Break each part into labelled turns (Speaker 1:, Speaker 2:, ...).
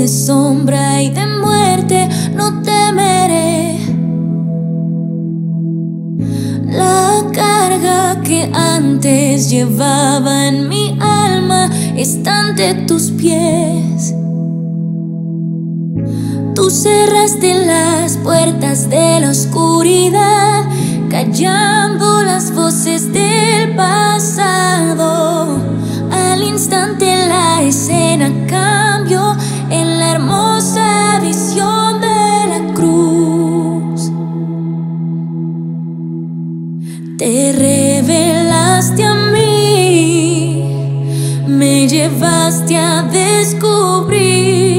Speaker 1: de sombra y de muerte, no temeré. La carga que antes llevaba en mi alma está ante tus pies. Tú cerraste las puertas de la oscuridad, callando las voces del pasado. Al instante la escena cambió en la hermosa visión de la cruz. Te revelaste a mí, me llevaste a descubrir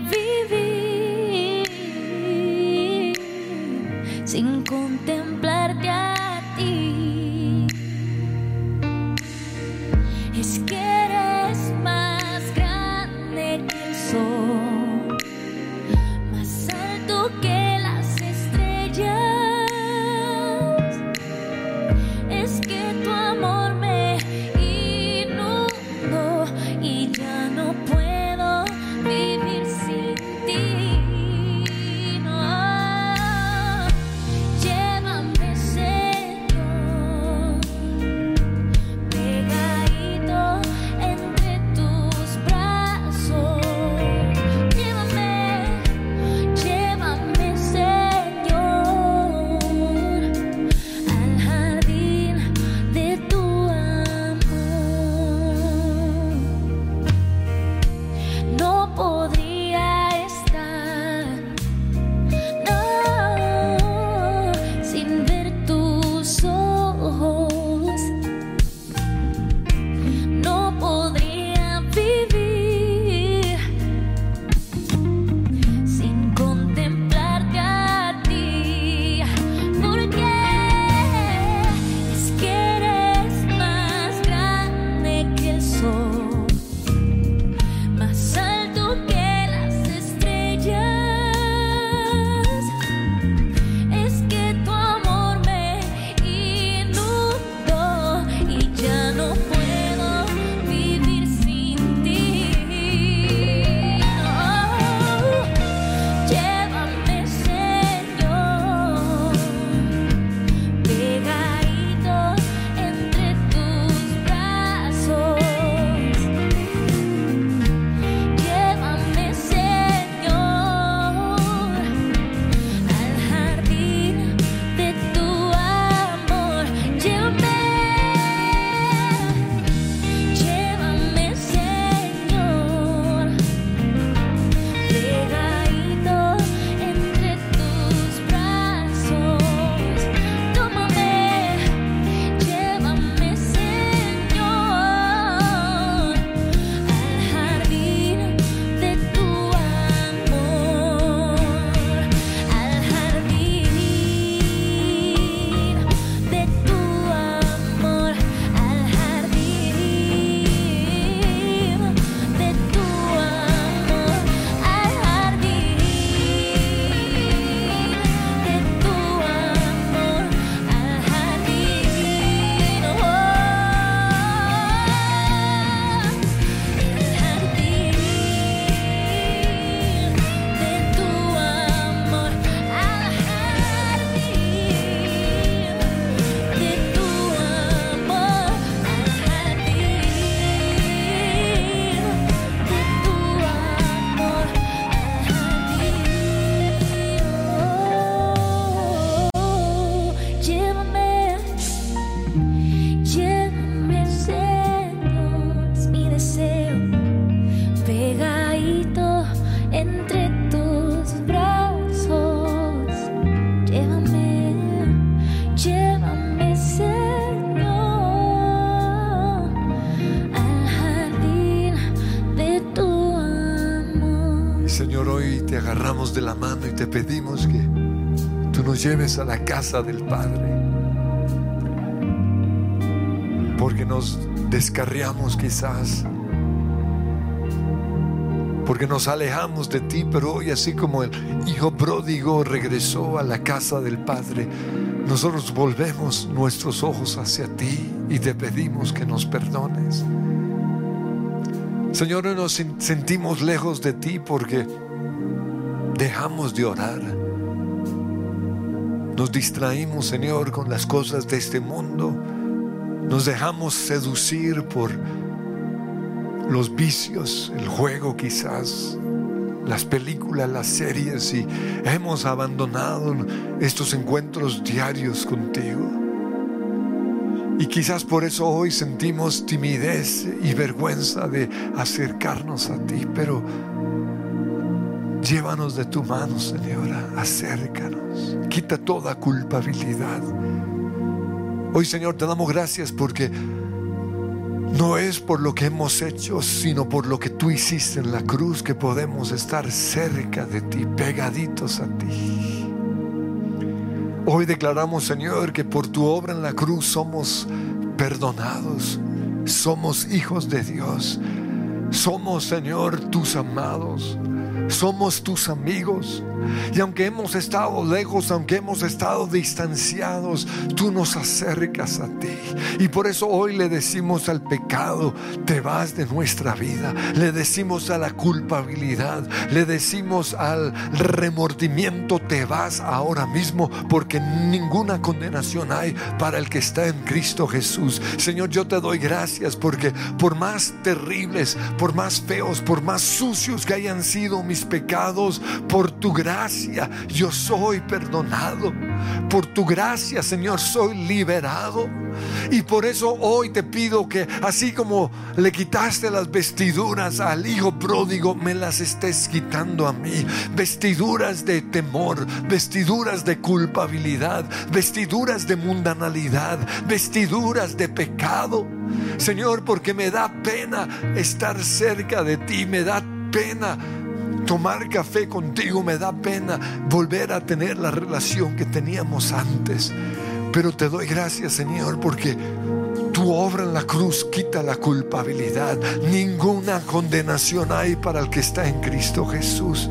Speaker 1: podría a
Speaker 2: la casa del Padre. Porque nos descarriamos quizás. Porque nos alejamos de ti, pero hoy así como el hijo pródigo regresó a la casa del Padre, nosotros volvemos nuestros ojos hacia ti y te pedimos que nos perdones. Señor, nos sen- sentimos lejos de ti porque dejamos de orar. Nos distraímos, Señor, con las cosas de este mundo. Nos dejamos seducir por los vicios, el juego quizás, las películas, las series y hemos abandonado estos encuentros diarios contigo. Y quizás por eso hoy sentimos timidez y vergüenza de acercarnos a ti, pero llévanos de tu mano, Señora, acércanos, quita toda culpabilidad. Hoy, Señor, te damos gracias porque no es por lo que hemos hecho, sino por lo que tú hiciste en la cruz que podemos estar cerca de ti, pegaditos a ti. Hoy declaramos, Señor, que por tu obra en la cruz somos perdonados, somos hijos de Dios, somos, Señor, tus amados somos tus amigos. Y aunque hemos estado lejos, aunque hemos estado distanciados, tú nos acercas a ti. Y por eso hoy le decimos al pecado, te vas de nuestra vida. Le decimos a la culpabilidad, le decimos al remordimiento, te vas ahora mismo, porque ninguna condenación hay para el que está en Cristo Jesús. Señor, yo te doy gracias porque por más terribles, por más feos, por más sucios que hayan sido mis pecados, por tu gracia yo soy perdonado. Por tu gracia, Señor, soy liberado. Y por eso hoy te pido que así como le quitaste las vestiduras al hijo pródigo, me las estés quitando a mí. Vestiduras de temor, vestiduras de culpabilidad, vestiduras de mundanalidad, vestiduras de pecado. Señor, porque me da pena estar cerca de ti, me da pena tomar café contigo, me da pena volver a tener la relación que teníamos antes. Pero te doy gracias, Señor, porque tu obra en la cruz quita la culpabilidad. Ninguna condenación hay para el que está en Cristo Jesús.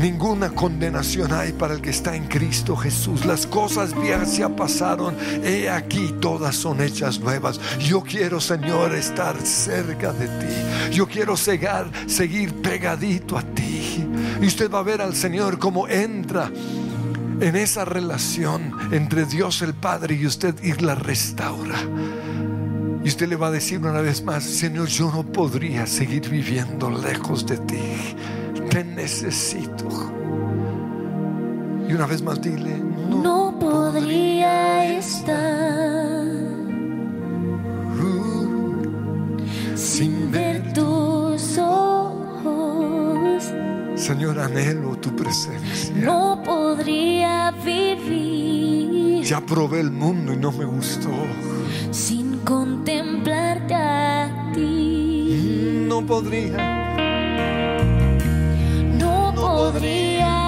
Speaker 2: Ninguna condenación hay para el que está en Cristo Jesús. Las cosas viejas ya pasaron. He aquí, todas son hechas nuevas. Yo quiero, Señor, estar cerca de ti. Yo quiero seguir, pegadito a ti. Y usted va a ver al Señor como entra en esa relación entre Dios el Padre y usted y la restaura. Y usted le va a decir una vez más, Señor, yo no podría seguir viviendo lejos de ti. Te necesito. Y una vez más dile,
Speaker 1: no, no podría estar sin ver tus ojos.
Speaker 2: Señor, anhelo tu presencia.
Speaker 1: No podría vivir.
Speaker 2: Ya probé el mundo y no me gustó.
Speaker 1: Sin contemplarte a ti.
Speaker 2: No podría.
Speaker 1: Podría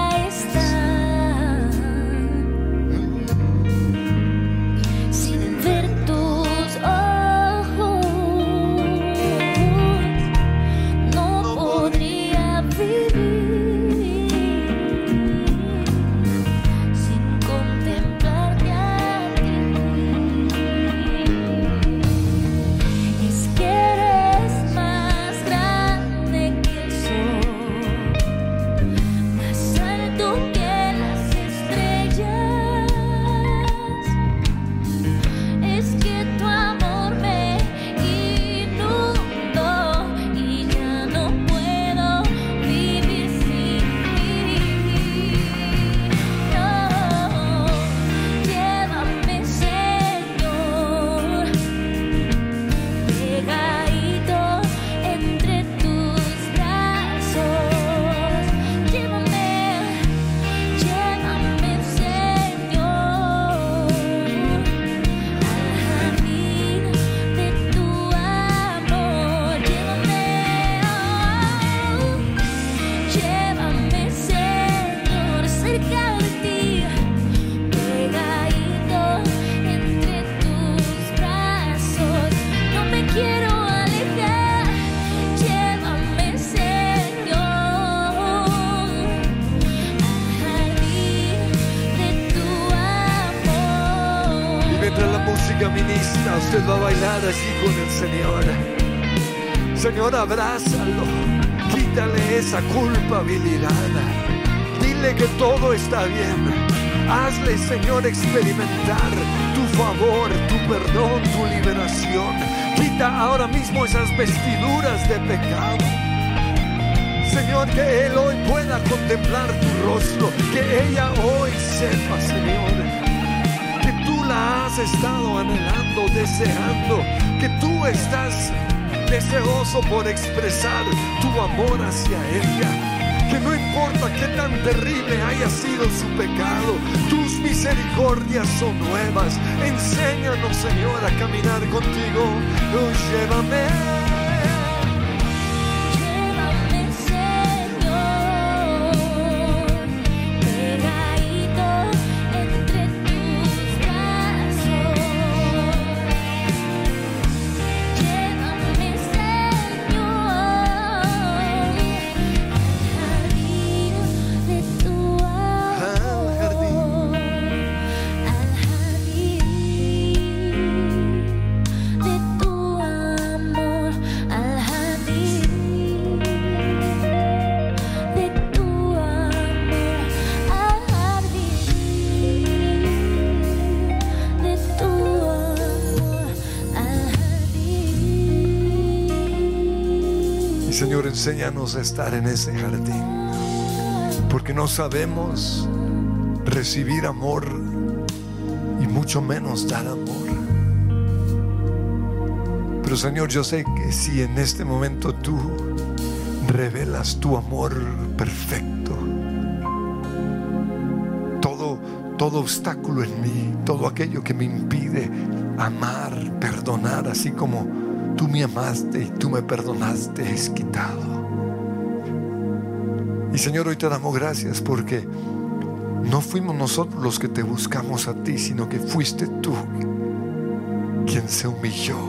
Speaker 2: Experimentar tu favor, tu perdón, tu liberación. Quita ahora mismo esas vestiduras de pecado. Señor, que Él hoy pueda contemplar tu rostro. Que ella hoy sepa, Señor, que tú la has estado anhelando, deseando, que tú estás deseoso por expresar tu amor hacia ella que no importa qué tan terrible haya sido su pecado, tus misericordias son nuevas. Enséñanos, Señor, a caminar contigo. Llévame enséñanos a estar en ese jardín, porque no sabemos recibir amor y mucho menos dar amor. Pero Señor, yo sé que si en este momento tú revelas tu amor perfecto, todo, todo obstáculo en mí, todo aquello que me impide amar, perdonar, así como tú me amaste y tú me perdonaste, es quitado. Y Señor, hoy te damos gracias porque no fuimos nosotros los que te buscamos a ti, sino que fuiste tú quien se humilló,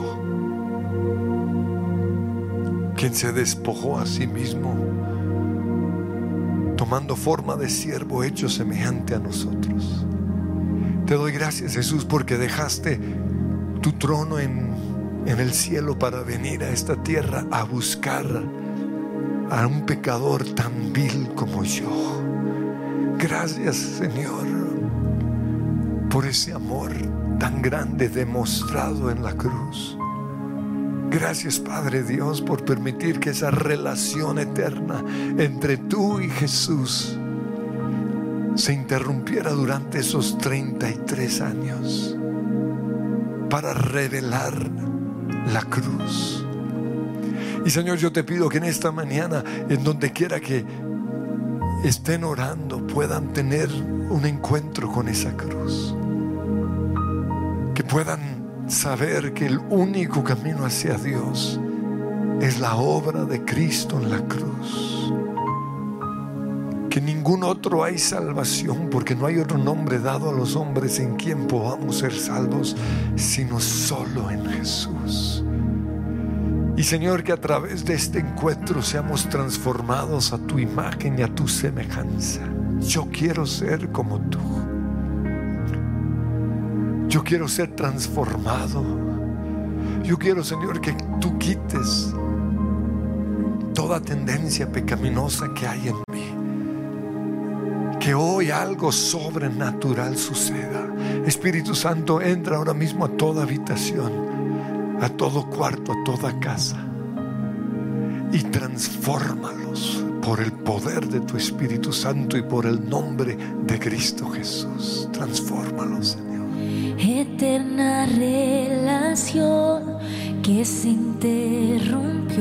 Speaker 2: quien se despojó a sí mismo, tomando forma de siervo hecho semejante a nosotros. Te doy gracias Jesús porque dejaste tu trono en, en el cielo para venir a esta tierra a buscar a un pecador tan vil como yo. Gracias Señor por ese amor tan grande demostrado en la cruz. Gracias Padre Dios por permitir que esa relación eterna entre tú y Jesús se interrumpiera durante esos 33 años para revelar la cruz y Señor, yo te pido que en esta mañana, en donde quiera que estén orando, puedan tener un encuentro con esa cruz. Que puedan saber que el único camino hacia Dios es la obra de Cristo en la cruz. Que ningún otro hay salvación, porque no hay otro nombre dado a los hombres en quien podamos ser salvos, sino solo en Jesús. Y Señor, que a través de este encuentro seamos transformados a tu imagen y a tu semejanza. Yo quiero ser como tú. Yo quiero ser transformado. Yo quiero, Señor, que tú quites toda tendencia pecaminosa que hay en mí. Que hoy algo sobrenatural suceda. Espíritu Santo, entra ahora mismo a toda habitación a todo cuarto, a toda casa y transfórmalos por el poder de tu Espíritu Santo y por el nombre de Cristo Jesús. Transfórmalos, Señor.
Speaker 1: Eterna relación que se interrumpió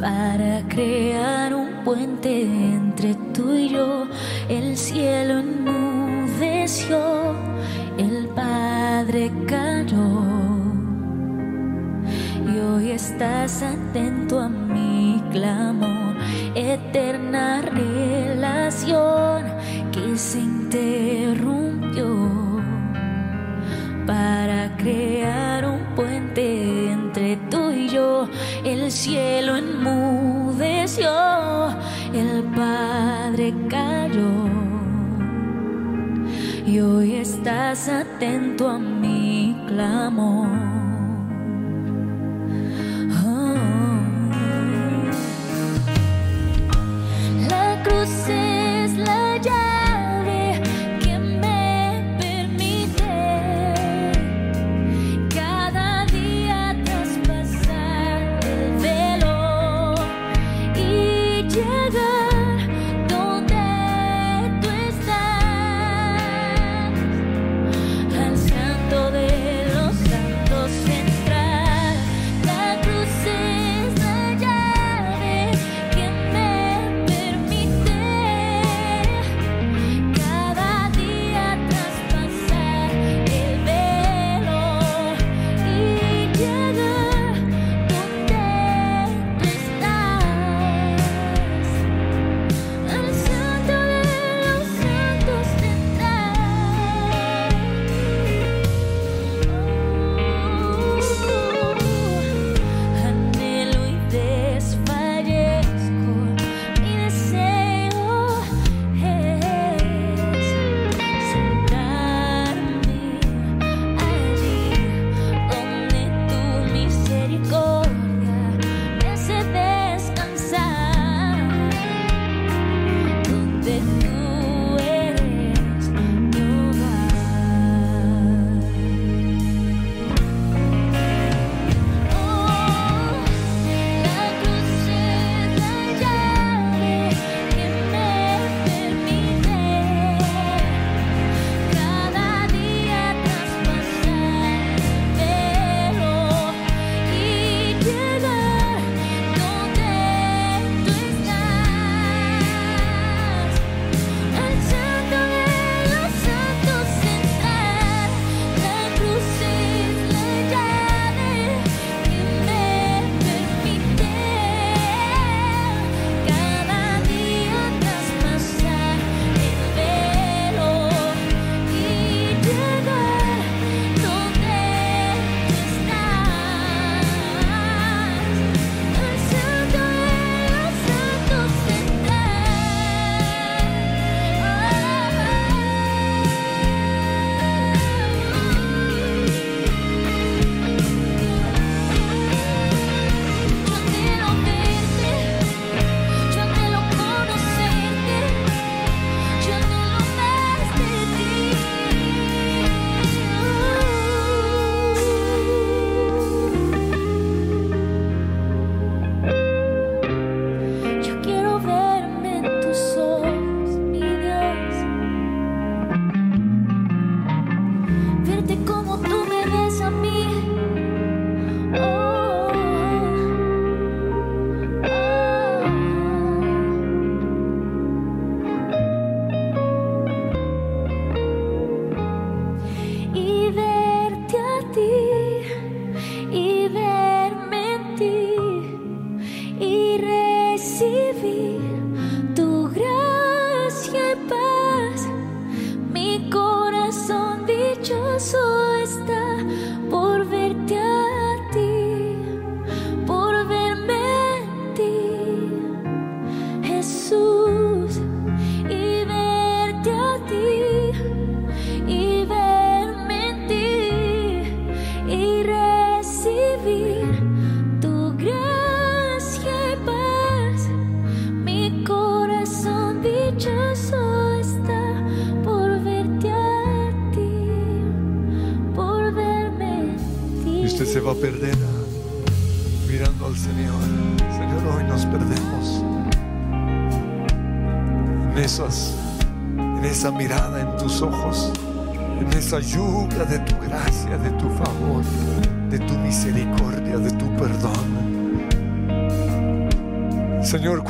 Speaker 1: para crear un puente entre tú y yo. El cielo enmudeció, el Padre cayó estás atento a mi clamor, eterna relación que se interrumpió para crear un puente entre tú y yo. El cielo enmudeció, el Padre cayó. Y hoy estás atento a mi clamor.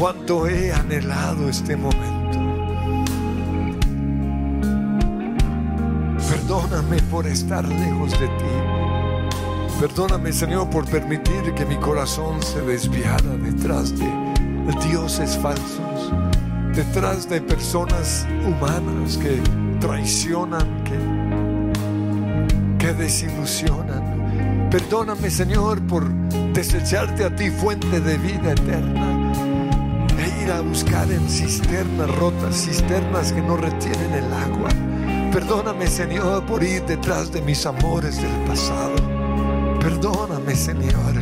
Speaker 2: Cuánto he anhelado este momento. Perdóname por estar lejos de ti. Perdóname, Señor, por permitir que mi corazón se desviara detrás de dioses falsos, detrás de personas humanas que traicionan, que, que desilusionan. Perdóname, Señor, por desecharte a ti, fuente de vida eterna a buscar en cisternas rotas, cisternas que no retienen el agua. Perdóname, Señor, por ir detrás de mis amores del pasado. Perdóname, Señor,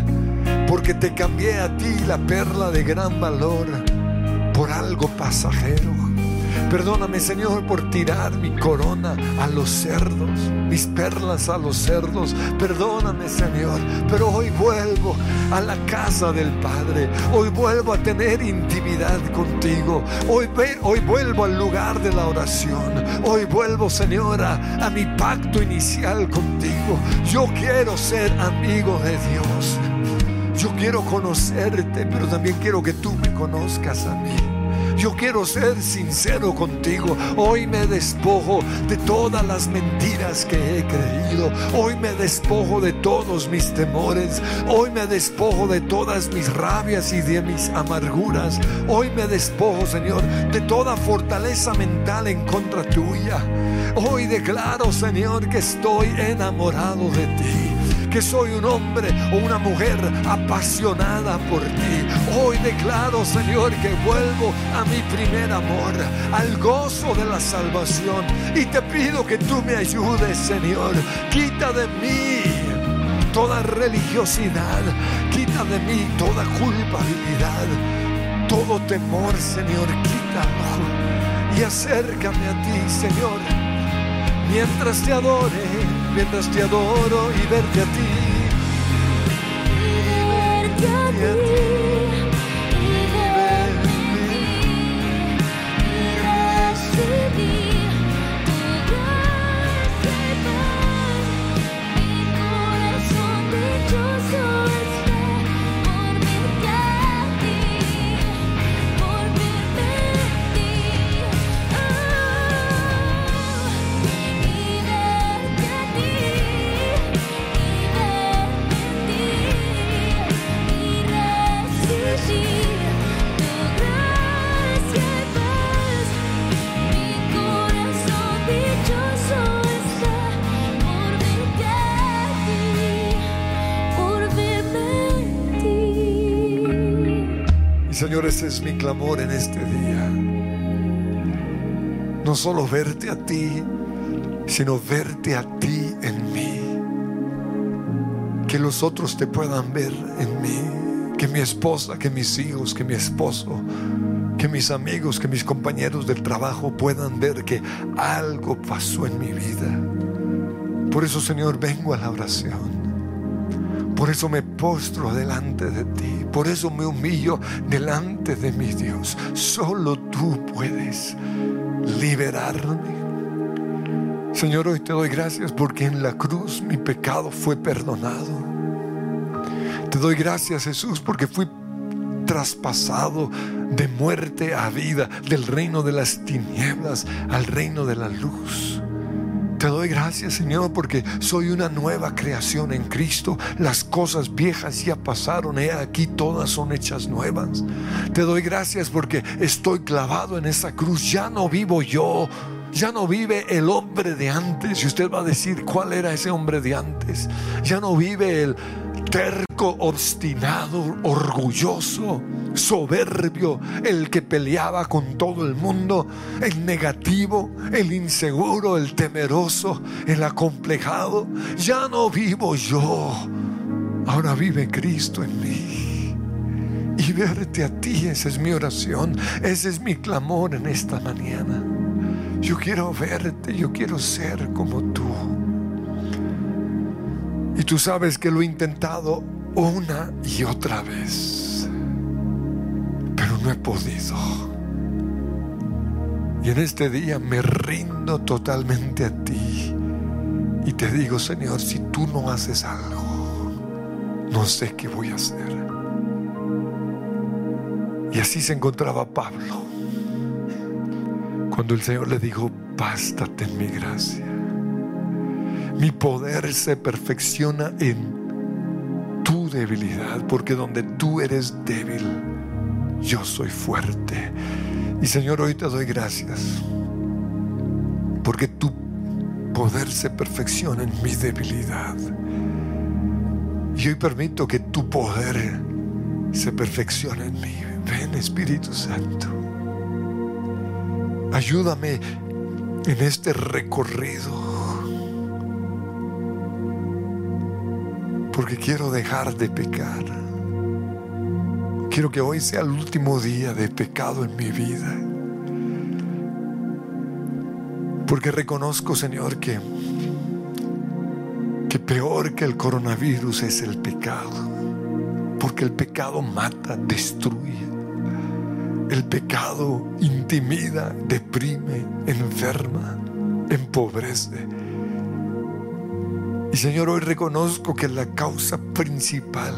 Speaker 2: porque te cambié a ti la perla de gran valor por algo pasajero. Perdóname, Señor, por tirar mi corona a los cerdos, mis perlas a los cerdos. Perdóname, Señor, pero hoy vuelvo a la casa del Padre. Hoy vuelvo a tener intimidad contigo. Hoy, hoy vuelvo al lugar de la oración. Hoy vuelvo, Señor, a mi pacto inicial contigo. Yo quiero ser amigo de Dios. Yo quiero conocerte, pero también quiero que tú me conozcas a mí. Yo quiero ser sincero contigo. Hoy me despojo de todas las mentiras que he creído. Hoy me despojo de todos mis temores. Hoy me despojo de todas mis rabias y de mis amarguras. Hoy me despojo, Señor, de toda fortaleza mental en contra tuya. Hoy declaro, Señor, que estoy enamorado de ti que soy un hombre o una mujer apasionada por ti. Hoy declaro, Señor, que vuelvo a mi primer amor, al gozo de la salvación. Y te pido que tú me ayudes, Señor. Quita de mí toda religiosidad, quita de mí toda culpabilidad, todo temor, Señor, quítalo. Y acércame a ti, Señor, mientras te adore mientras te adoro y verte a ti. Ese es mi clamor en este día. No solo verte a ti, sino verte a ti en mí. Que los otros te puedan ver en mí. Que mi esposa, que mis hijos, que mi esposo, que mis amigos, que mis compañeros del trabajo puedan ver que algo pasó en mi vida. Por eso, Señor, vengo a la oración. Por eso me postro delante de ti. Por eso me humillo delante de mi Dios. Solo tú puedes liberarme. Señor, hoy te doy gracias porque en la cruz mi pecado fue perdonado. Te doy gracias Jesús porque fui traspasado de muerte a vida, del reino de las tinieblas al reino de la luz. Te doy gracias, Señor, porque soy una nueva creación en Cristo. Las cosas viejas ya pasaron, he aquí todas son hechas nuevas. Te doy gracias porque estoy clavado en esa cruz. Ya no vivo yo. Ya no vive el hombre de antes. Y usted va a decir, ¿cuál era ese hombre de antes? Ya no vive el terco, obstinado, orgulloso, soberbio, el que peleaba con todo el mundo, el negativo, el inseguro, el temeroso, el acomplejado. Ya no vivo yo, ahora vive Cristo en mí. Y verte a ti, esa es mi oración, ese es mi clamor en esta mañana. Yo quiero verte, yo quiero ser como tú. Y tú sabes que lo he intentado una y otra vez, pero no he podido. Y en este día me rindo totalmente a ti. Y te digo, Señor, si tú no haces algo, no sé qué voy a hacer. Y así se encontraba Pablo. Cuando el Señor le dijo, bástate en mi gracia. Mi poder se perfecciona en tu debilidad, porque donde tú eres débil, yo soy fuerte. Y Señor, hoy te doy gracias, porque tu poder se perfecciona en mi debilidad. Y hoy permito que tu poder se perfeccione en mí. Ven Espíritu Santo. Ayúdame en este recorrido. Porque quiero dejar de pecar. Quiero que hoy sea el último día de pecado en mi vida. Porque reconozco, Señor, que, que peor que el coronavirus es el pecado. Porque el pecado mata, destruye. El pecado intimida, deprime, enferma, empobrece. Y Señor, hoy reconozco que la causa principal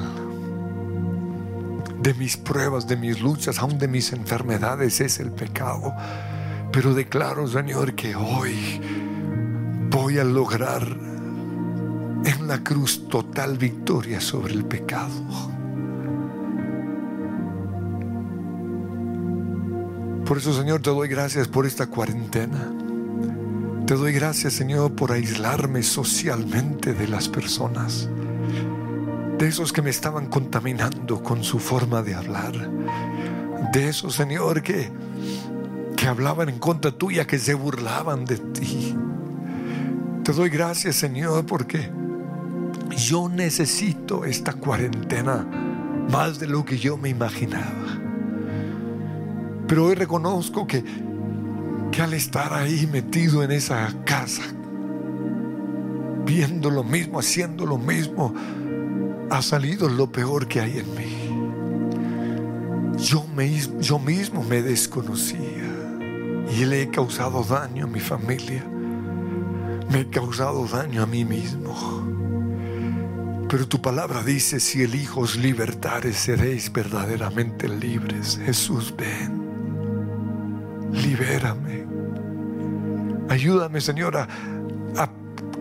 Speaker 2: de mis pruebas, de mis luchas, aún de mis enfermedades es el pecado. Pero declaro, Señor, que hoy voy a lograr en la cruz total victoria sobre el pecado. Por eso, Señor, te doy gracias por esta cuarentena. Te doy gracias, Señor, por aislarme socialmente de las personas, de esos que me estaban contaminando con su forma de hablar, de esos, Señor, que, que hablaban en contra tuya, que se burlaban de ti. Te doy gracias, Señor, porque yo necesito esta cuarentena más de lo que yo me imaginaba. Pero hoy reconozco que, que al estar ahí metido en esa casa, viendo lo mismo, haciendo lo mismo, ha salido lo peor que hay en mí. Yo, me, yo mismo me desconocía y le he causado daño a mi familia. Me he causado daño a mí mismo. Pero tu palabra dice, si el Hijo os libertare, seréis verdaderamente libres. Jesús, ven libérame. Ayúdame, Señora, a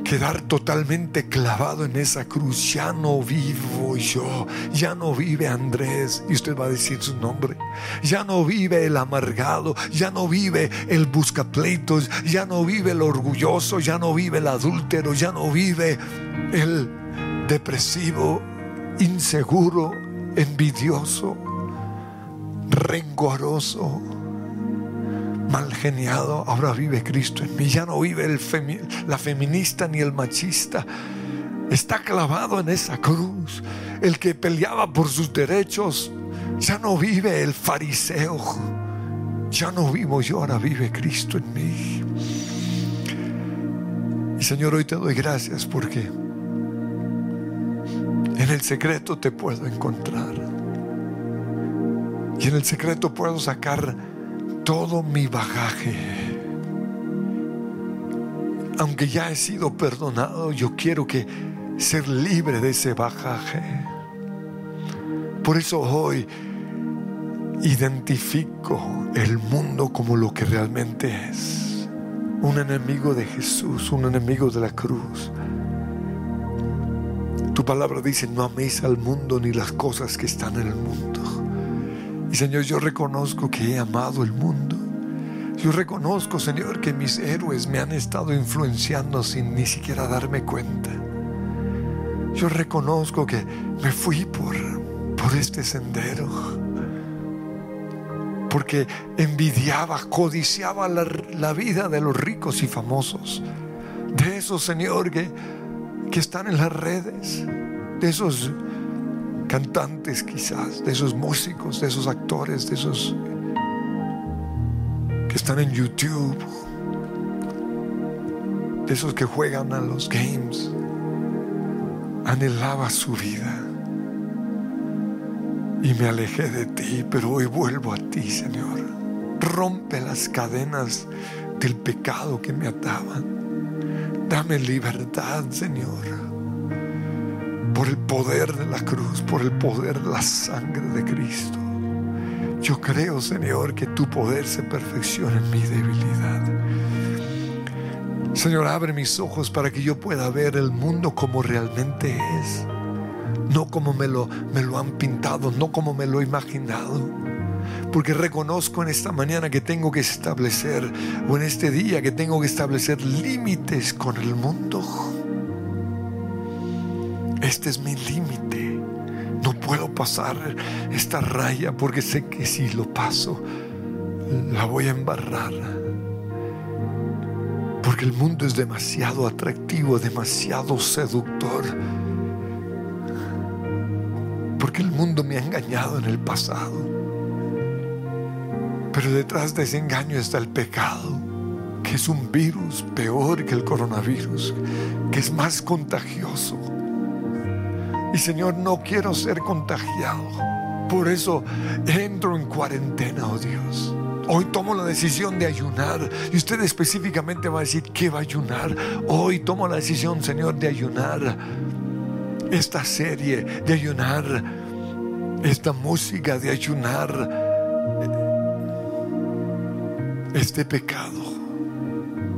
Speaker 2: quedar totalmente clavado en esa cruz. Ya no vivo yo, ya no vive Andrés, y usted va a decir su nombre. Ya no vive el amargado, ya no vive el buscapleitos, ya no vive el orgulloso, ya no vive el adúltero, ya no vive el depresivo, inseguro, envidioso, rencoroso mal geniado, ahora vive Cristo en mí. Ya no vive la feminista ni el machista. Está clavado en esa cruz. El que peleaba por sus derechos. Ya no vive el fariseo. Ya no vivo yo, ahora vive Cristo en mí. Y Señor, hoy te doy gracias porque en el secreto te puedo encontrar. Y en el secreto puedo sacar todo mi bagaje. Aunque ya he sido perdonado, yo quiero que ser libre de ese bagaje. Por eso hoy identifico el mundo como lo que realmente es. Un enemigo de Jesús, un enemigo de la cruz. Tu palabra dice, no améis al mundo ni las cosas que están en el mundo. Y Señor, yo reconozco que he amado el mundo. Yo reconozco, Señor, que mis héroes me han estado influenciando sin ni siquiera darme cuenta. Yo reconozco que me fui por, por este sendero. Porque envidiaba, codiciaba la, la vida de los ricos y famosos. De esos, Señor, que, que están en las redes. De esos cantantes quizás, de esos músicos, de esos actores, de esos que están en YouTube, de esos que juegan a los games. anhelaba su vida y me alejé de ti, pero hoy vuelvo a ti, Señor. Rompe las cadenas del pecado que me ataban. Dame libertad, Señor. Por el poder de la cruz, por el poder de la sangre de Cristo. Yo creo, Señor, que tu poder se perfecciona en mi debilidad. Señor, abre mis ojos para que yo pueda ver el mundo como realmente es. No como me lo, me lo han pintado, no como me lo he imaginado. Porque reconozco en esta mañana que tengo que establecer, o en este día que tengo que establecer límites con el mundo. Este es mi límite. No puedo pasar esta raya porque sé que si lo paso, la voy a embarrar. Porque el mundo es demasiado atractivo, demasiado seductor. Porque el mundo me ha engañado en el pasado. Pero detrás de ese engaño está el pecado, que es un virus peor que el coronavirus, que es más contagioso. Y Señor, no quiero ser contagiado. Por eso entro en cuarentena, oh Dios. Hoy tomo la decisión de ayunar. Y usted específicamente va a decir, ¿qué va a ayunar? Hoy tomo la decisión, Señor, de ayunar esta serie, de ayunar esta música, de ayunar este pecado.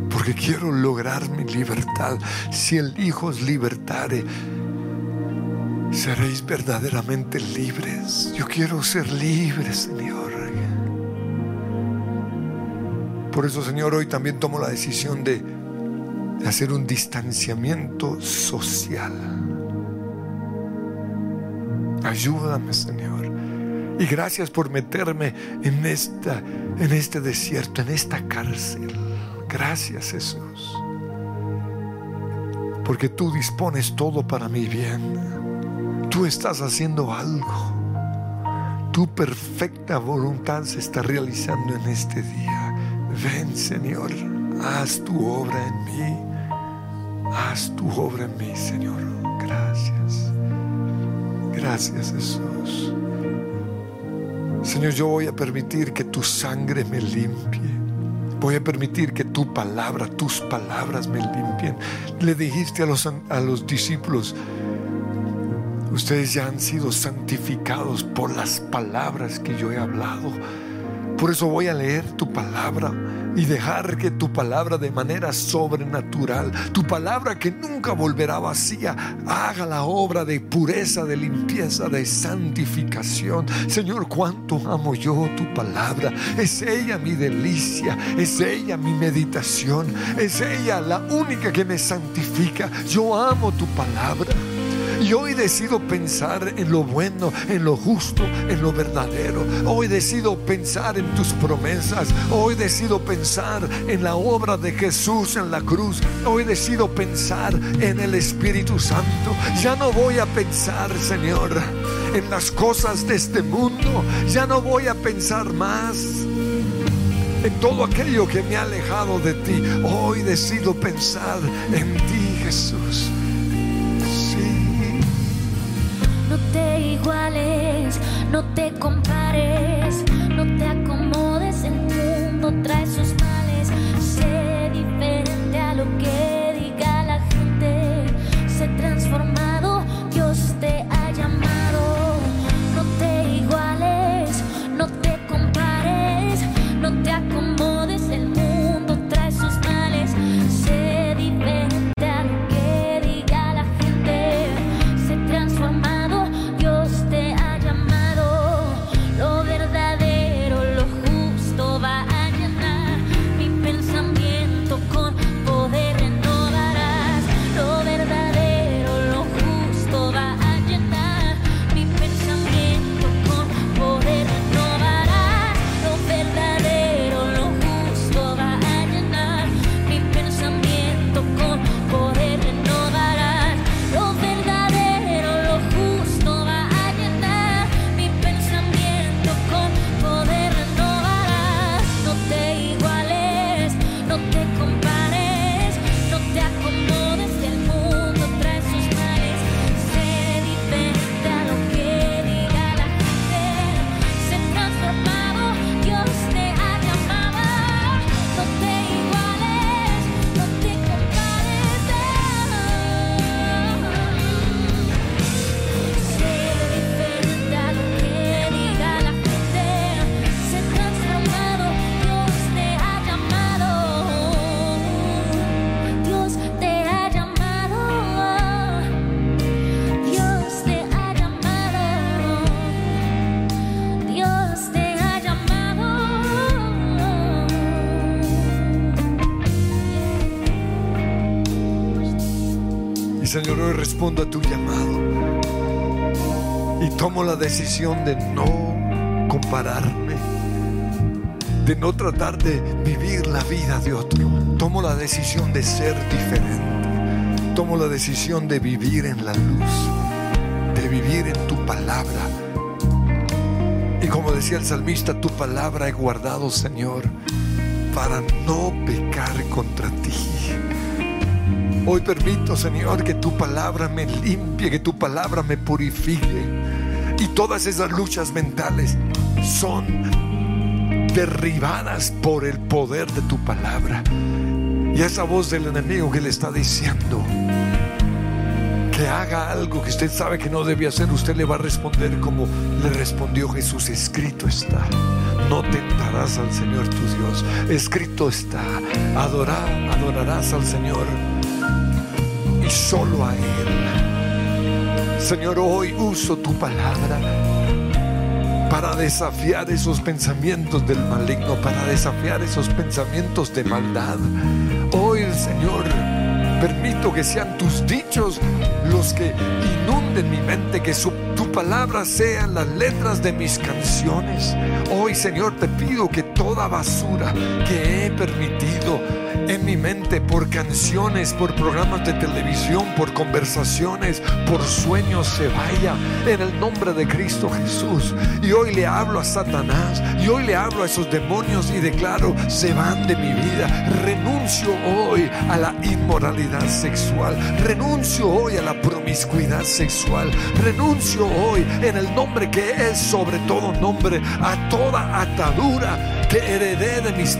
Speaker 2: Porque quiero lograr mi libertad. Si el Hijo os libertare, seréis verdaderamente libres. Yo quiero ser libre, Señor. Por eso, Señor, hoy también tomo la decisión de, hacer un distanciamiento social. Ayúdame, Señor. Y gracias por meterme en, esta, en este desierto, en esta cárcel. Gracias Jesús. Porque tú dispones todo para mi bien. Tú estás haciendo algo. Tu perfecta voluntad se está realizando en este día. Ven Señor, haz tu obra en mí. Haz tu obra en mí, Señor. Gracias. Gracias Jesús. Señor, yo voy a permitir que tu sangre me limpie. Voy a permitir que tu palabra, tus palabras me limpien. Le dijiste a los, a los discípulos, ustedes ya han sido santificados por las palabras que yo he hablado. Por eso voy a leer tu palabra y dejar que tu palabra de manera sobrenatural, tu palabra que nunca volverá vacía, haga la obra de pureza, de limpieza, de santificación. Señor, cuánto amo yo tu palabra. Es ella mi delicia, es ella mi meditación, es ella la única que me santifica. Yo amo tu palabra. Hoy decido pensar en lo bueno, en lo justo, en lo verdadero. Hoy decido pensar en tus promesas. Hoy decido pensar en la obra de Jesús en la cruz. Hoy decido pensar en el Espíritu Santo. Ya no voy a pensar, Señor, en las cosas de este mundo. Ya no voy a pensar más en todo aquello que me ha alejado de ti. Hoy decido pensar en ti, Jesús. Señor, hoy respondo a tu llamado y tomo la decisión de no compararme, de no tratar de vivir la vida de otro. Tomo la decisión de ser diferente. Tomo la decisión de vivir en la luz, de vivir en tu palabra. Y como decía el salmista, tu palabra he guardado, Señor, para no pecar contra ti. Hoy permito, Señor, que tu palabra me limpie, que tu palabra me purifique. Y todas esas luchas mentales son derribadas por el poder de tu palabra. Y esa voz del enemigo que le está diciendo que haga algo que usted sabe que no debe hacer, usted le va a responder como le respondió Jesús, escrito está. No tentarás al Señor tu Dios. Escrito está. Adorar, adorarás al Señor solo a Él. Señor, hoy uso tu palabra para desafiar esos pensamientos del maligno, para desafiar esos pensamientos de maldad. Hoy, Señor, permito que sean tus dichos los que inunden mi mente, que tu palabra sean las letras de mis canciones. Hoy, Señor, te pido que toda basura que he permitido en mi mente por canciones, por programas de televisión, por conversaciones, por sueños se vaya en el nombre de Cristo Jesús. Y hoy le hablo a Satanás y hoy le hablo a esos demonios y declaro, se van de mi vida. Renuncio hoy a la inmoralidad sexual. Renuncio hoy a la promiscuidad sexual. Renuncio hoy en el nombre que es sobre todo nombre a toda atadura que heredé de mis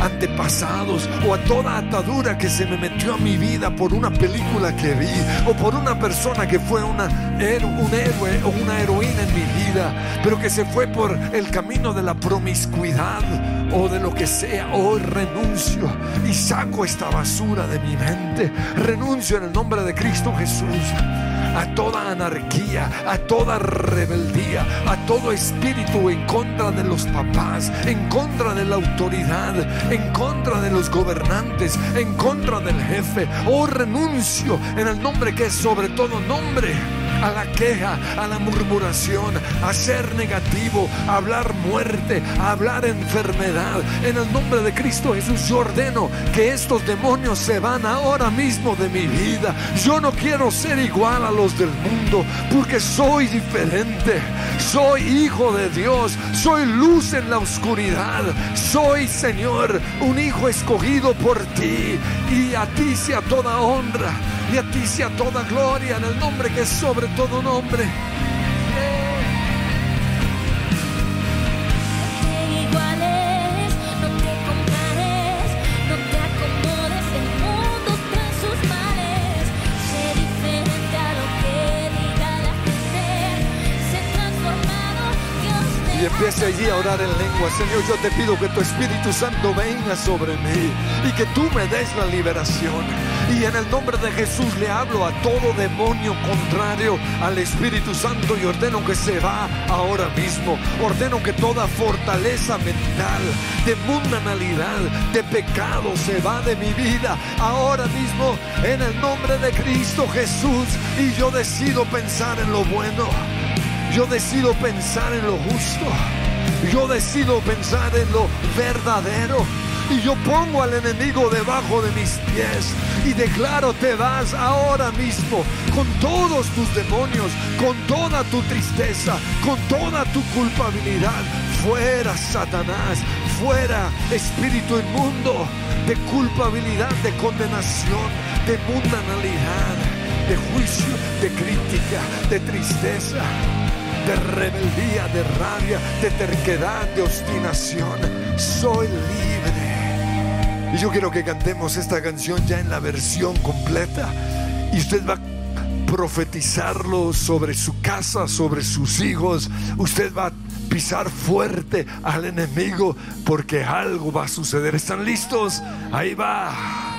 Speaker 2: antepasados o a toda atadura que se me metió a mi vida por una película que vi o por una persona que fue una, un héroe o una heroína pero que se fue por el camino de la promiscuidad o de lo que sea. Hoy renuncio y saco esta basura de mi mente. Renuncio en el nombre de Cristo Jesús a toda anarquía, a toda rebeldía, a todo espíritu en contra de los papás, en contra de la autoridad, en contra de los gobernantes, en contra del jefe. Oh, renuncio en el nombre que es sobre todo nombre a la queja, a la murmuración, a ser negativo, a hablar muerte, a hablar enfermedad. En el nombre de Cristo Jesús yo ordeno que estos demonios se van ahora mismo de mi vida. Yo no quiero ser igual a los del mundo porque soy diferente. Soy hijo de Dios, soy luz en la oscuridad. Soy, Señor, un hijo escogido por ti y a ti sea toda honra y a ti sea toda gloria en el nombre que es sobre todo nombre. Allí a orar en lengua. Señor, yo te pido que tu Espíritu Santo venga sobre mí y que tú me des la liberación. Y en el nombre de Jesús le hablo a todo demonio contrario al Espíritu Santo y ordeno que se va ahora mismo. Ordeno que toda fortaleza mental, de mundanalidad, de pecado se va de mi vida ahora mismo en el nombre de Cristo Jesús. Y yo decido pensar en lo bueno. Yo decido pensar en lo justo. Yo decido pensar en lo verdadero. Y yo pongo al enemigo debajo de mis pies y declaro, te vas ahora mismo con todos tus demonios, con toda tu tristeza, con toda tu culpabilidad. Fuera Satanás, fuera espíritu inmundo de culpabilidad, de condenación, de mundanalidad, de juicio, de crítica, de tristeza de rebeldía, de rabia, de terquedad, de obstinación. Soy libre. Y yo quiero que cantemos esta canción ya en la versión completa. Y usted va a profetizarlo sobre su casa, sobre sus hijos. Usted va a pisar fuerte al enemigo porque algo va a suceder. ¿Están listos? Ahí va.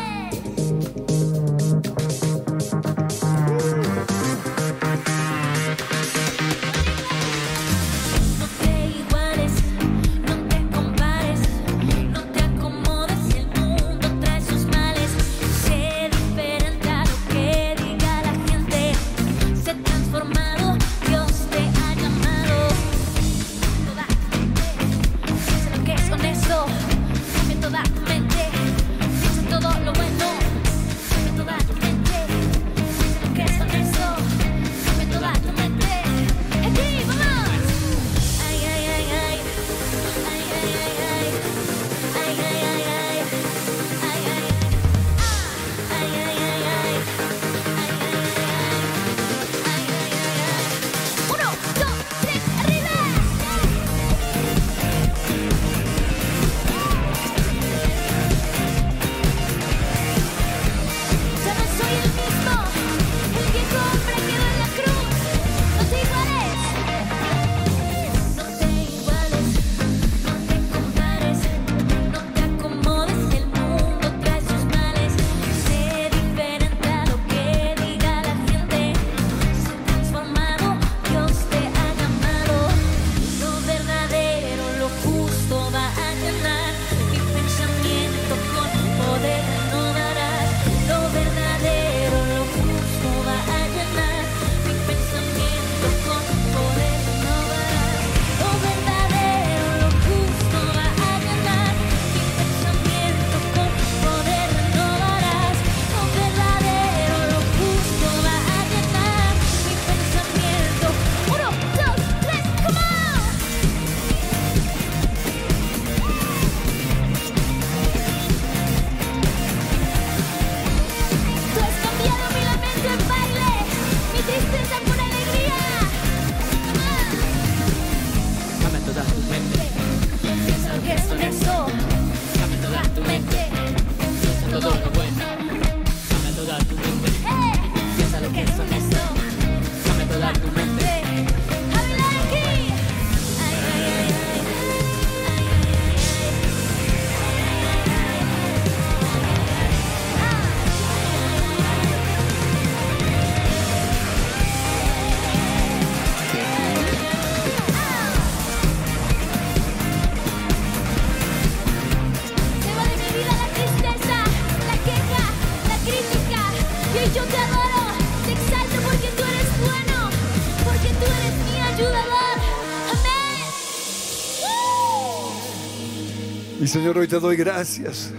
Speaker 2: Señor, hoy te doy gracias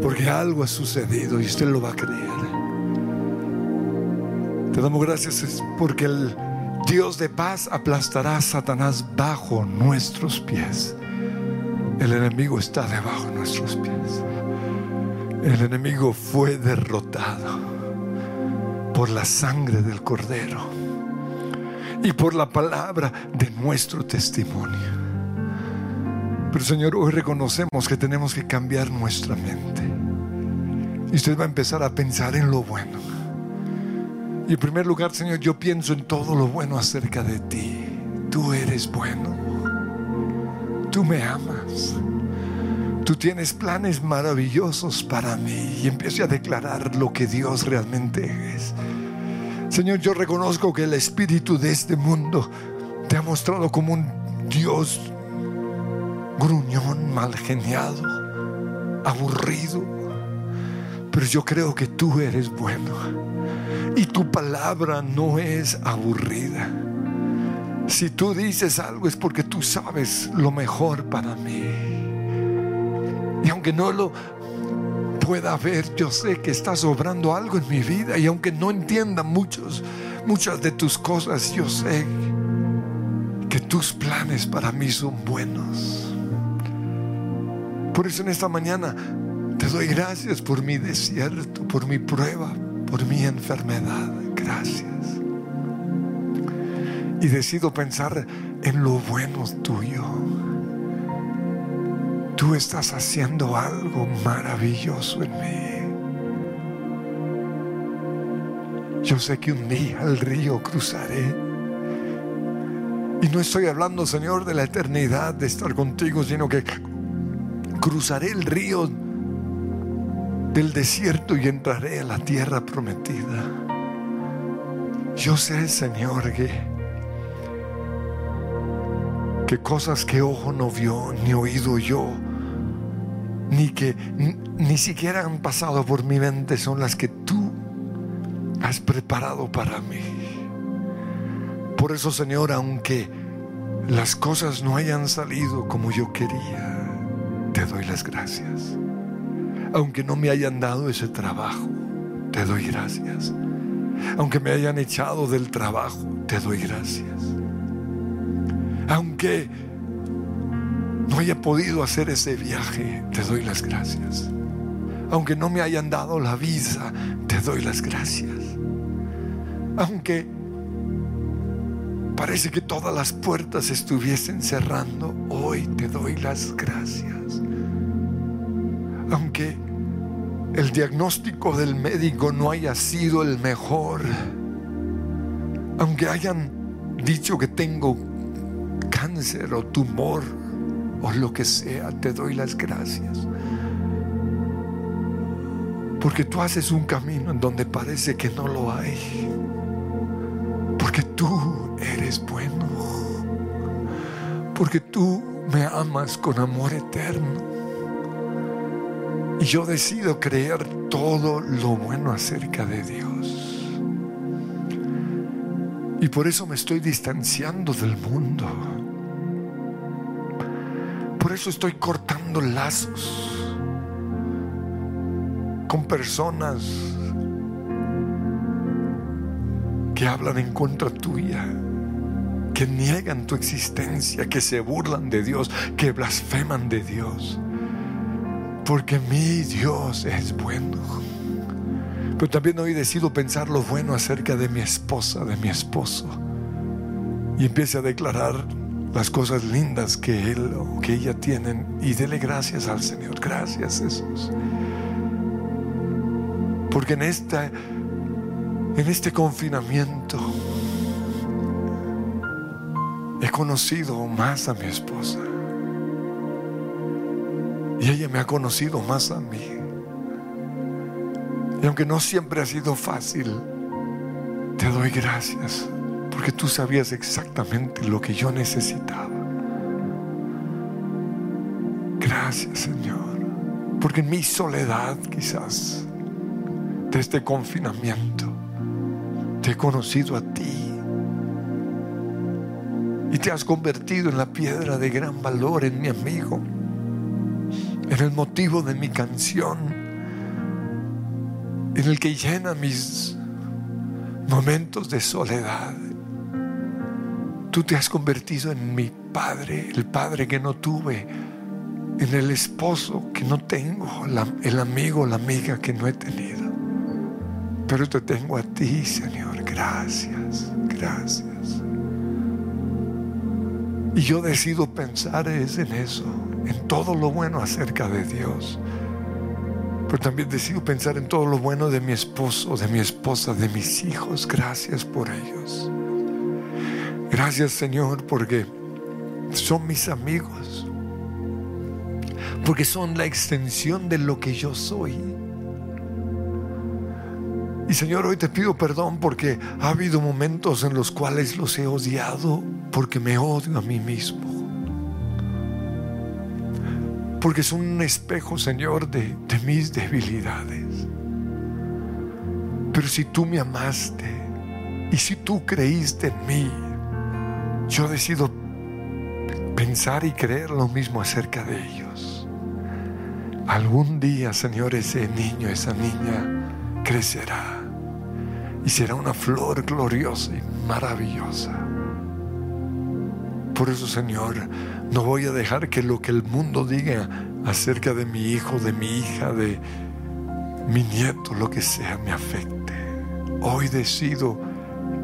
Speaker 2: porque algo ha sucedido y usted lo va a creer. Te damos gracias porque el Dios de paz aplastará a Satanás bajo nuestros pies. El enemigo está debajo de nuestros pies. El enemigo fue derrotado por la sangre del cordero y por la palabra de nuestro testimonio. Pero Señor, hoy reconocemos que tenemos que cambiar nuestra mente. Y usted va a empezar a pensar en lo bueno. Y en primer lugar, Señor, yo pienso en todo lo bueno acerca de ti. Tú eres bueno. Tú me amas. Tú tienes planes maravillosos para mí. Y empiezo a declarar lo que Dios realmente es. Señor, yo reconozco que el espíritu de este mundo te ha mostrado como un Dios gruñón, mal geniado, aburrido. Pero yo creo que tú eres bueno y tu palabra no es aburrida. Si tú dices algo es porque tú sabes lo mejor para mí. Y aunque no lo pueda ver, yo sé que estás obrando algo en mi vida. Y aunque no entienda muchos, muchas de tus cosas, yo sé que tus planes para mí son buenos. Por eso en esta mañana te doy gracias por mi desierto, por mi prueba, por mi enfermedad. Gracias. Y decido pensar en lo bueno tuyo. Tú estás haciendo algo maravilloso en mí. Yo sé que un día el río cruzaré. Y no estoy hablando, Señor, de la eternidad, de estar contigo, sino que cruzaré el río del desierto y entraré a la tierra prometida. Yo sé, Señor, que, que cosas que ojo no vio, ni oído yo, ni que ni, siquiera han pasado por mi mente son las que tú has preparado para mí. Por eso, Señor, aunque las cosas no hayan salido como yo quería, doy las gracias. Aunque no me hayan dado ese trabajo, te doy gracias. Aunque me hayan echado del trabajo, te doy gracias. Aunque no haya podido hacer ese viaje, te doy las gracias. Aunque no me hayan dado la visa, te doy las gracias. Aunque parece que todas las puertas estuviesen cerrando, hoy te doy las gracias aunque el diagnóstico del médico no haya sido el mejor, aunque hayan dicho que tengo cáncer o tumor o lo que sea, te doy las gracias. Porque tú haces un camino en donde parece que no lo hay. Porque tú eres bueno. Porque tú me amas con amor eterno. Y yo decido creer todo lo bueno acerca de Dios. Y por eso me estoy distanciando del mundo. Por eso estoy cortando lazos con personas que hablan en contra tuya, que niegan tu existencia, que se burlan de Dios, que blasfeman de Dios. Porque mi Dios es bueno. Pero también hoy decido pensar lo bueno acerca de mi esposa, de mi esposo. Y empiece a declarar las cosas lindas que él o que ella tienen. Y dele gracias al Señor. Gracias Jesús. Porque en esta, en este confinamiento he conocido más a mi esposa. Y ella me ha conocido más a mí. Y aunque no siempre ha sido fácil, te doy gracias porque tú sabías exactamente lo que yo necesitaba. Gracias Señor, porque en mi soledad quizás de este confinamiento te he conocido a ti y te has convertido en la piedra de gran valor en mi amigo en el motivo de mi canción, en el que llena mis momentos de soledad. Tú te has convertido en mi padre, el padre que no tuve, en el esposo que no tengo, el amigo, la amiga que no he tenido. Pero te tengo a ti, Señor. Gracias, gracias. Y yo decido pensar es en eso, en todo lo bueno acerca de Dios. Pero también decido pensar en todo lo bueno de mi esposo, de mi esposa, de mis hijos. Gracias por ellos. Gracias Señor porque son mis amigos. Porque son la extensión de lo que yo soy. Y Señor, hoy te pido perdón porque ha habido momentos en los cuales los he odiado porque me odio a mí mismo. Porque son un espejo, Señor, de, de mis debilidades. Pero si tú me amaste y si tú creíste en mí, yo decido pensar y creer lo mismo acerca de ellos. Algún día, Señor, ese niño, esa niña, crecerá y será una flor gloriosa y maravillosa. Por eso, Señor, no voy a dejar que lo que el mundo diga acerca de mi hijo, de mi hija, de mi nieto, lo que sea, me afecte. Hoy decido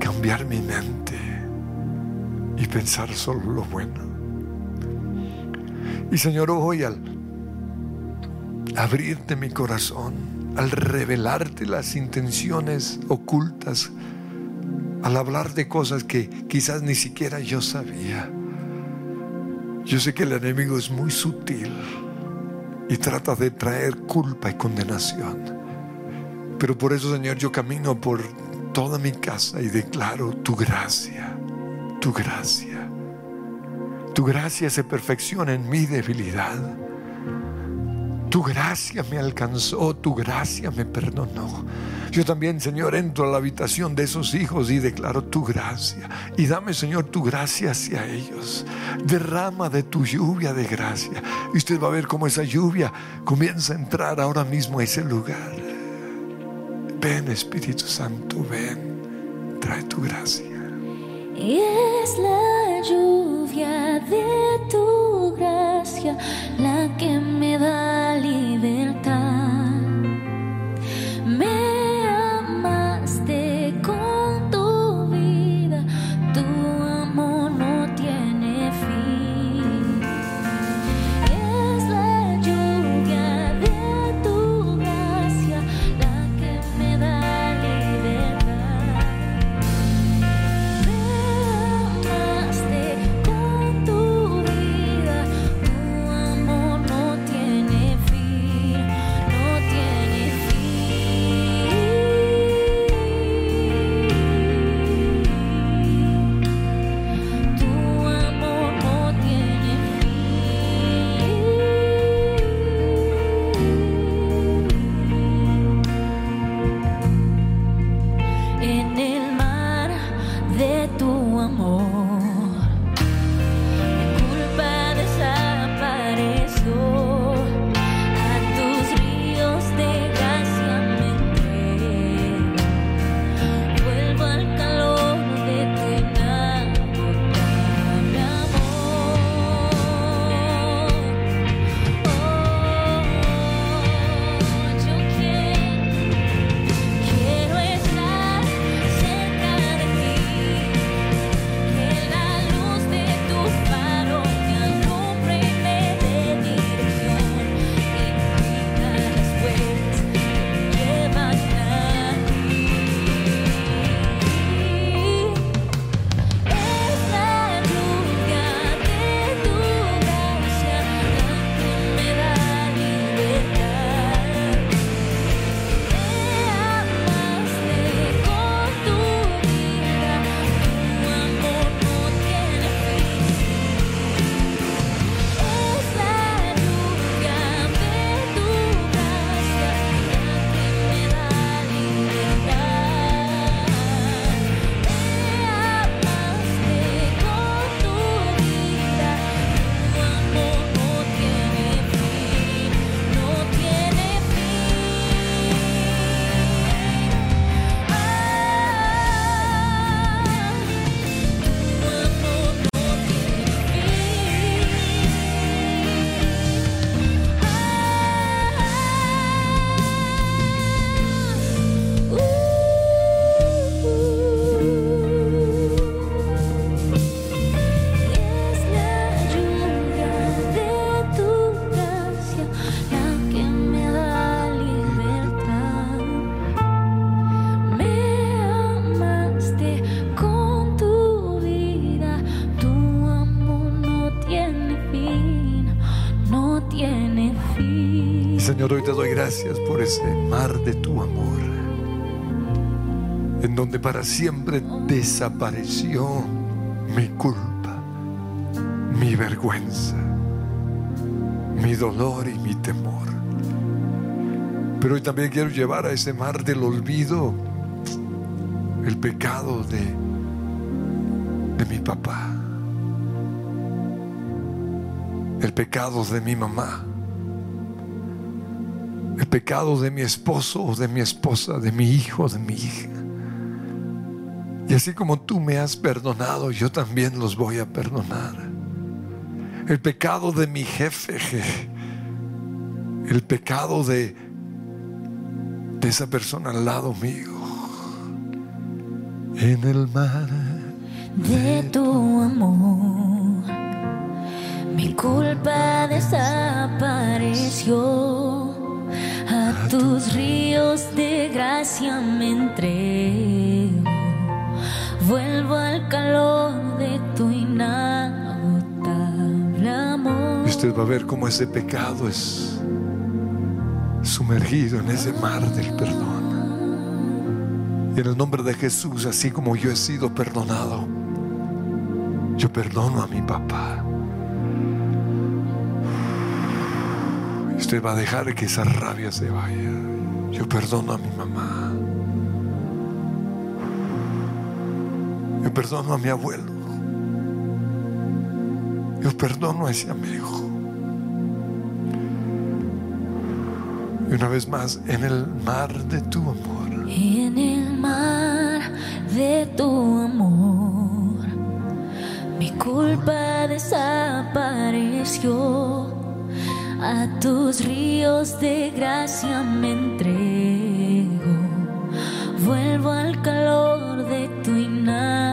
Speaker 2: cambiar mi mente y pensar solo lo bueno. Y Señor, hoy al abrirte mi corazón, al revelarte las intenciones ocultas, al hablar de cosas que quizás ni siquiera yo sabía. Yo sé que el enemigo es muy sutil y trata de traer culpa y condenación. Pero por eso, Señor, yo camino por toda mi casa y declaro tu gracia, tu gracia. Tu gracia se perfecciona en mi debilidad. Tu gracia me alcanzó, tu gracia me perdonó. Yo también, Señor, entro a la habitación de esos hijos y declaro tu gracia. Y dame, Señor, tu gracia hacia ellos. Derrama de tu lluvia de gracia. Y usted va a ver cómo esa lluvia comienza a entrar ahora mismo a ese lugar. Ven, Espíritu Santo, ven. Trae tu gracia.
Speaker 1: Es la lluvia de tu gracia la que me da
Speaker 2: Señor, hoy te doy gracias por ese mar de tu amor, en donde para siempre desapareció mi culpa, mi vergüenza, mi dolor y mi temor. Pero hoy también quiero llevar a ese mar del olvido el pecado de, de mi papá, el pecado de mi mamá, el pecado de mi esposo o de mi esposa, de mi hijo, de mi hija. Y así como tú me has perdonado, yo también los voy a perdonar. El pecado de mi jefe, el pecado de, de esa persona al lado mío. En el mar
Speaker 1: de tu amor, mi culpa desapareció. Tus ríos de gracia me entrego. Vuelvo al calor de tu inagotable amor.
Speaker 2: Y usted va a ver cómo ese pecado es sumergido en ese mar del perdón. Y en el nombre de Jesús, así como yo he sido perdonado, yo perdono a mi papá. Usted va a dejar que esa rabia se vaya. Yo perdono a mi mamá. Yo perdono a mi abuelo. Yo perdono a ese amigo. Y una vez más, en el mar de tu amor.
Speaker 1: En el mar de tu amor, mi culpa desapareció. A tus ríos de gracia me entrego. Vuelvo al calor de tu inagotable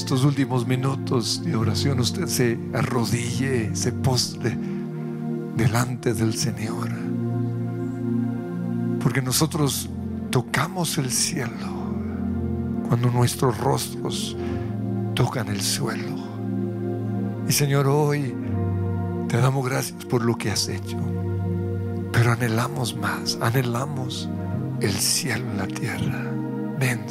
Speaker 2: estos últimos minutos de oración usted se arrodille, se postre delante del Señor. Porque nosotros tocamos el cielo cuando nuestros rostros tocan el suelo. Y Señor, hoy te damos gracias por lo que has hecho. Pero anhelamos más, anhelamos el cielo en la tierra. Ven,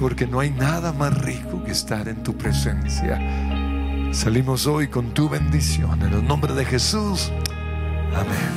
Speaker 2: porque no hay nada más rico que estar en tu presencia. Salimos hoy con tu bendición. En el nombre de Jesús. Amén.